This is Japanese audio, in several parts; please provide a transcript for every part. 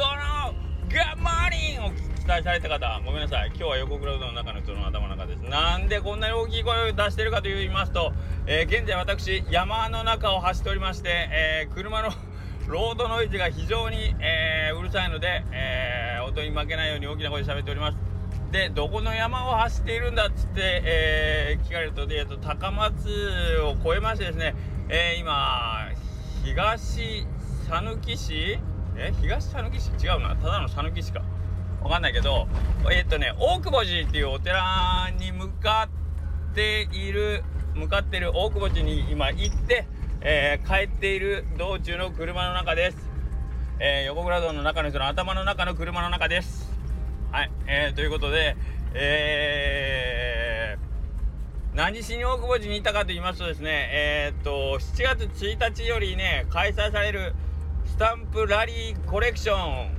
好達夫のガッマーニンを期待された方、ごめんなさい。今日は横クラウドの中の人の頭の中です。なんでこんなに大きい声を出してるかと言いますと、えー、現在私、山の中を走っておりまして、えー、車のロードノイズが非常に、えー、うるさいので、えー、音に負けないように大きな声で喋っております。で、どこの山を走っているんだっつって、えー、聞かれると、えーと、高松を越えましてですね、えー、今、東讃岐市え東讃岐市？違うな。ただの讃岐市か。わかんないけど、えっ、とね、大久保寺っていうお寺に向かっている、向かってる大久保寺に今行って、えー、帰っている道中の車の中です。えー、横倉道の中の人の頭の中の車の中です。はい、えー、ということで、えー、何しに大久保寺にいたかと言いますとですね、えー、っと、7月1日よりね、開催されるスタンプラリーコレクション、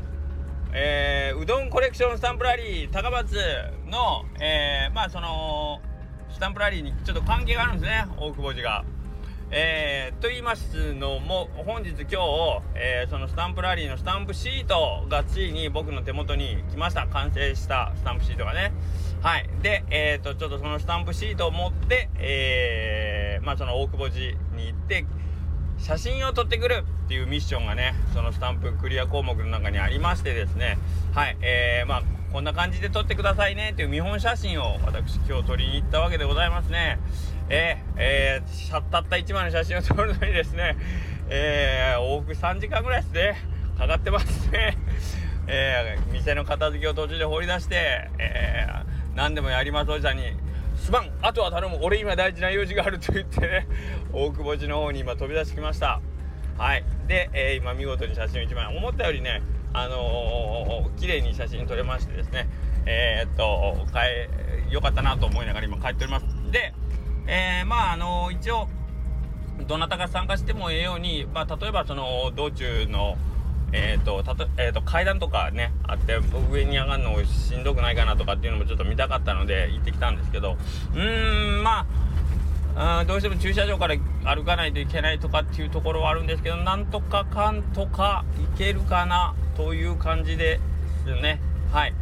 えー、うどんコレクションスタンプラリー高松の、えー、まあその、スタンプラリーにちょっと関係があるんですね、大久保寺が。えー、と言いますのも本日今日、えー、そのスタンプラリーのスタンプシートがついに僕の手元に来ました。完成したスタンプシートがね。はい。でえっ、ー、とちょっとそのスタンプシートを持ってえー、まあその大久保寺に行って写真を撮ってくるっていうミッションがねそのスタンプクリア項目の中にありましてですね。はいえー、まあこんな感じで撮ってくださいねっていう見本写真を私今日撮りに行ったわけでございますね。えー、えー、たった1枚の写真を撮るのにですね、えー、往復3時間ぐらいですね、かかってますね。えー、店の片付けを途中で掘り出して、えー、何でもやりますおじさんに、すまん、あとは頼む、俺今大事な用事があると言ってね、大久保寺の方に今飛び出してきました。はい。で、えー、今見事に写真を1枚、思ったよりね、あのー、綺麗に写真撮れましてですね、えー、っと、かえ、よかったなと思いながら今帰っております。で、えー、まああの一応どなたが参加してもええように、まあ、例えばその道中のえーとたとえーと、階段とかねあって上に上がるのしんどくないかなとかっていうのもちょっと見たかったので行ってきたんですけどうーんまああどうしても駐車場から歩かないといけないとかっていうところはあるんですけどなんとかかんとか行けるかなという感じですね。はい。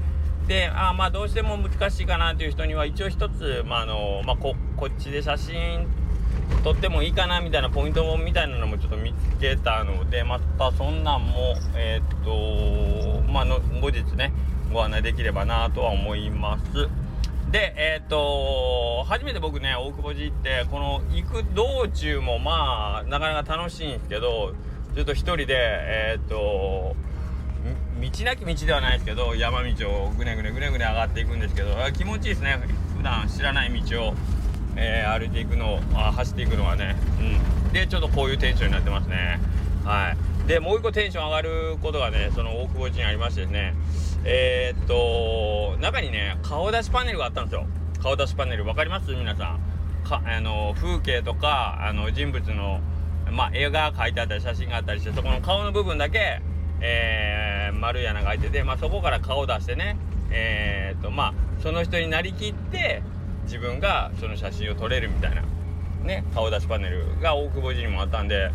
であまあどうしても難しいかなという人には一応一つ、まあのまあ、ここっちで写真撮ってもいいかなみたいなポイントみたいなのもちょっと見つけたのでまたそんなんもえー、っとまあの後日ねご案内できればなとは思います。でえー、っと初めて僕ね大久保寺行ってこの行く道中もまあなかなか楽しいんですけどちょっと一人でえー、っと道なき道ではないですけど山道をぐねぐねぐねぐね上がっていくんですけど気持ちいいですね。普段知らない道を、えー、歩いていくのあ走っていくのはね、うん、でちょっとこういうテンションになってますね。はい。でもう一個テンション上がることがねその大久保寺にありましてですね。えー、っと中にね顔出しパネルがあったんですよ。顔出しパネル。分かります？皆さん。かあの風景とかあの人物のまあ、絵が描いてあったり写真があったりしてそこの顔の部分だけえー、丸い穴が開いてて、まあ、そこから顔を出してね、えーとまあ、その人になりきって自分がその写真を撮れるみたいな、ね、顔出しパネルが大久保寺にもあったんで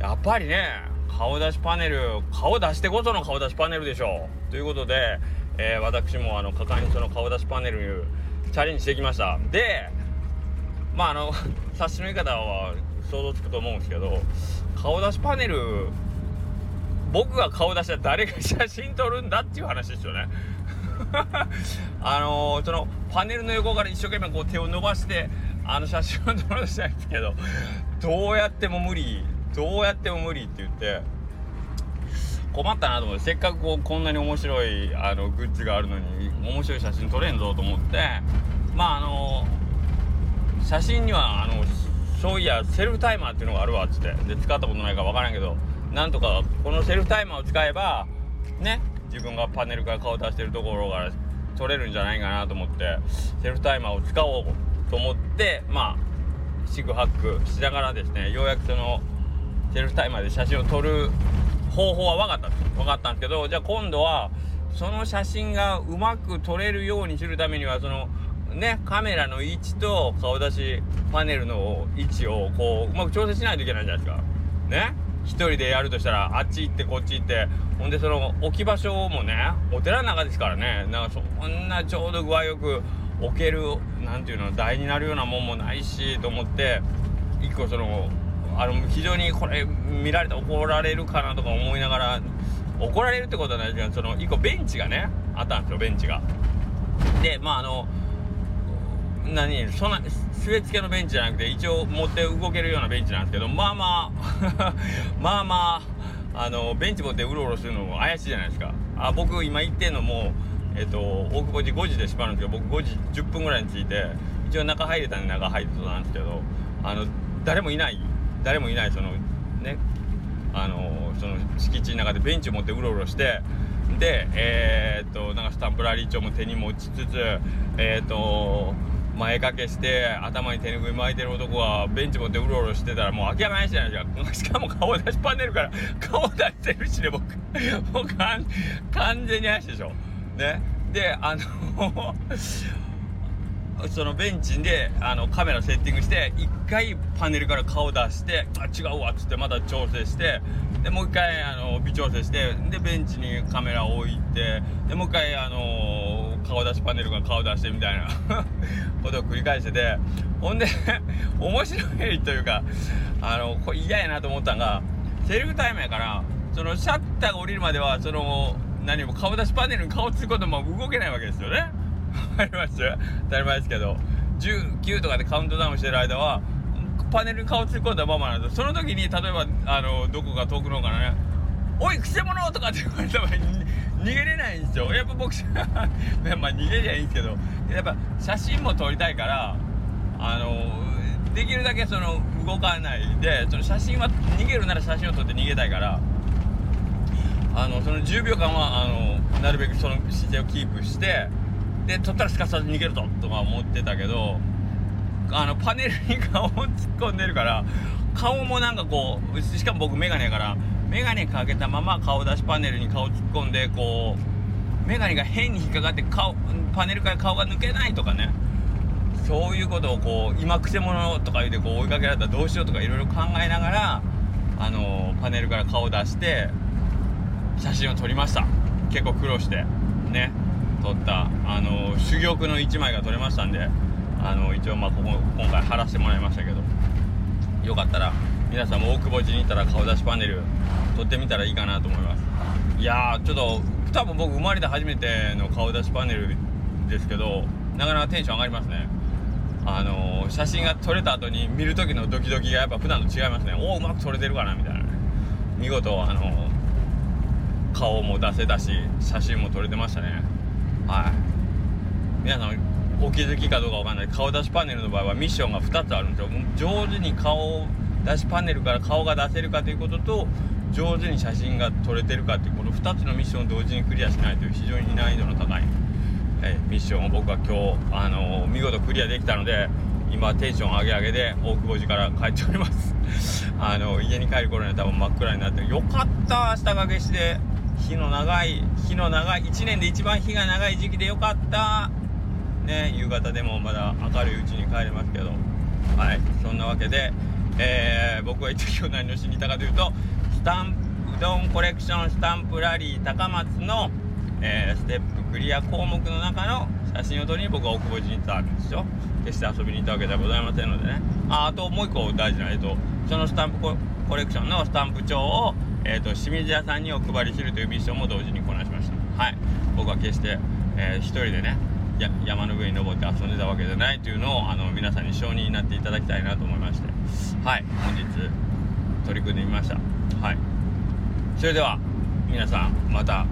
やっぱりね顔出しパネル顔出してこその顔出しパネルでしょう。ということで、えー、私もあの果敢にその顔出しパネルにチャレンジしてきました。でまああの 察しの言い方は想像つくと思うんですけど顔出しパネル僕が顔出したら誰が写真撮るんだっていう話ですよね。あのー、そのパネルの横から一生懸命こう手を伸ばしてあの写真を撮ろうとしたんですけどどうやっても無理どうやっても無理って言って困ったなと思ってせっかくこうこんなに面白いあのグッズがあるのに面白い写真撮れんぞと思ってまああのー、写真にはあのそういやセルフタイマーっていうのがあるわっつって。で使ったことないか分からんけどなんとかこのセルフタイマーを使えばね自分がパネルから顔出してるところから撮れるんじゃないかなと思ってセルフタイマーを使おうと思ってまあ四苦八苦しながらですねようやくそのセルフタイマーで写真を撮る方法は分かった分かったんですけどじゃあ今度はその写真がうまく撮れるようにするためにはそのねカメラの位置と顔出しパネルの位置をこううまく調整しないといけないじゃないですか。ね？一人でやるとしたらあっち行ってこっち行ってほんでその置き場所もねお寺の中ですからねなんかそんなちょうど具合よく置ける何ていうの台になるようなもんもないしと思って一個そのあの非常にこれ見られて怒られるかなとか思いながら怒られるってことはないけどその一個ベンチがねあったんですよベンチが。でまああの何そんな据え付けのベンチじゃなくて一応持って動けるようなベンチなんですけどまあまあ まあまああのベンチ持ってうろうろするのも怪しいじゃないですか。あ僕今行ってんのもえっと大久保寺5時で閉まるんですけど僕5時10分ぐらいに着いて一応中入れたんで中入ってたんですけどあの誰もいない誰もいないそのねあのその敷地の中でベンチを持ってうろうろしてでえー、っとなんかスタンプラリー帳も手に持ちつつえー、っと前掛けして頭に手拭い巻いてる男はベンチ持ってうろうろしてたらもう諦めないじゃないですかしかも顔出しパネルから 顔出してるしね僕。もう完全に怪しいでしょ。ね。であの そのベンチであのカメラセッティングして1回パネルから顔出してあ違うわっつってまた調整してでもう一回あの微調整してでベンチにカメラを置いてでもう一回あの顔出しパネルが顔出してみたいな。ことを繰り返してて。ほんで 面白いというかあのこれ嫌やなと思ったんがセルフタイムやからそのシャッターが降りるまではその何も顔出しパネルに顔つくことも動けないわけですよね。わかります？当たり前ですけど。19とかでカウントダウンしてる間はパネルに顔突っ込んだままなんです。その時に例えばあのどこか遠くのからね「おいくせ者!」とかって言われた場合に逃げれないんですよ。やっぱ僕 まあ逃げりゃいいんですけど。やっぱ写真も撮りたいからあのできるだけその動かないでその写真は逃げるなら写真を撮って逃げたいからあのその10秒間はあのなるべくその姿勢をキープしてで撮ったらすかさず逃げるぞとか思ってたけどあのパネルに顔を突っ込んでるから顔もなんかこうしかも僕メガネやからメガネかけたまま顔出しパネルに顔突っ込んでこうメガネが変に引っかかって顔パネルから顔が抜けないとかね。そういうことをこう今くせ者とか言うてこう追いかけられたらどうしようとかいろいろ考えながらあのパネルから顔出して写真を撮りました。結構苦労してね撮った。あの珠玉の1枚が撮れましたんであの一応まあここ今回貼らせてもらいましたけど。よかったら皆さんも大久保寺に行ったら顔出しパネル撮ってみたらいいかなと思います。いやちょっと多分僕生まれて初めての顔出しパネルですけどなかなかテンション上がりますね。あのー、写真が撮れた後に見る時のドキドキがやっぱ普段と違いますね。おおうまく撮れてるかなみたいな。見事あのー、顔も出せたし写真も撮れてましたね。はい。皆さんお気づきかどうかわかんない。顔出しパネルの場合はミッションが2つあるんですよ。上手に顔出しパネルから顔が出せるかということと上手に写真が撮れてるかっていうこの2つのミッションを同時にクリアしないという非常に難易度の高い、えミッションを僕は今日、あのー、見事クリアできたので今テンション上げ上げで大久保寺から帰っております。あの家に帰る頃には多分真っ暗になってよかった下掛けして日の長い日の長い1年で一番日が長い時期でよかった。ね夕方でもまだ明るいうちに帰れますけど。はいそんなわけで、えー、僕は一体今日何をしに行ったかというとスタンプうどんコレクションスタンプラリー高松の、えー、ステップクリア項目の中の写真を撮りに僕は大久保寺に行ったわけですよ。決して遊びに行ったわけではございませんのでね。ああともう一個大事なえっとそのスタンプコレクションのスタンプ帳を、えーと、清水屋さんにお配りするというミッションも同時にこなしました。はい。僕は決して、えー、人でねや山の上に登って遊んでたわけじゃないというのをあの皆さんに承認になっていただきたいなと思いまして。はい本日取り組んでみました。はい。それでは皆さんまた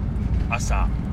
明日。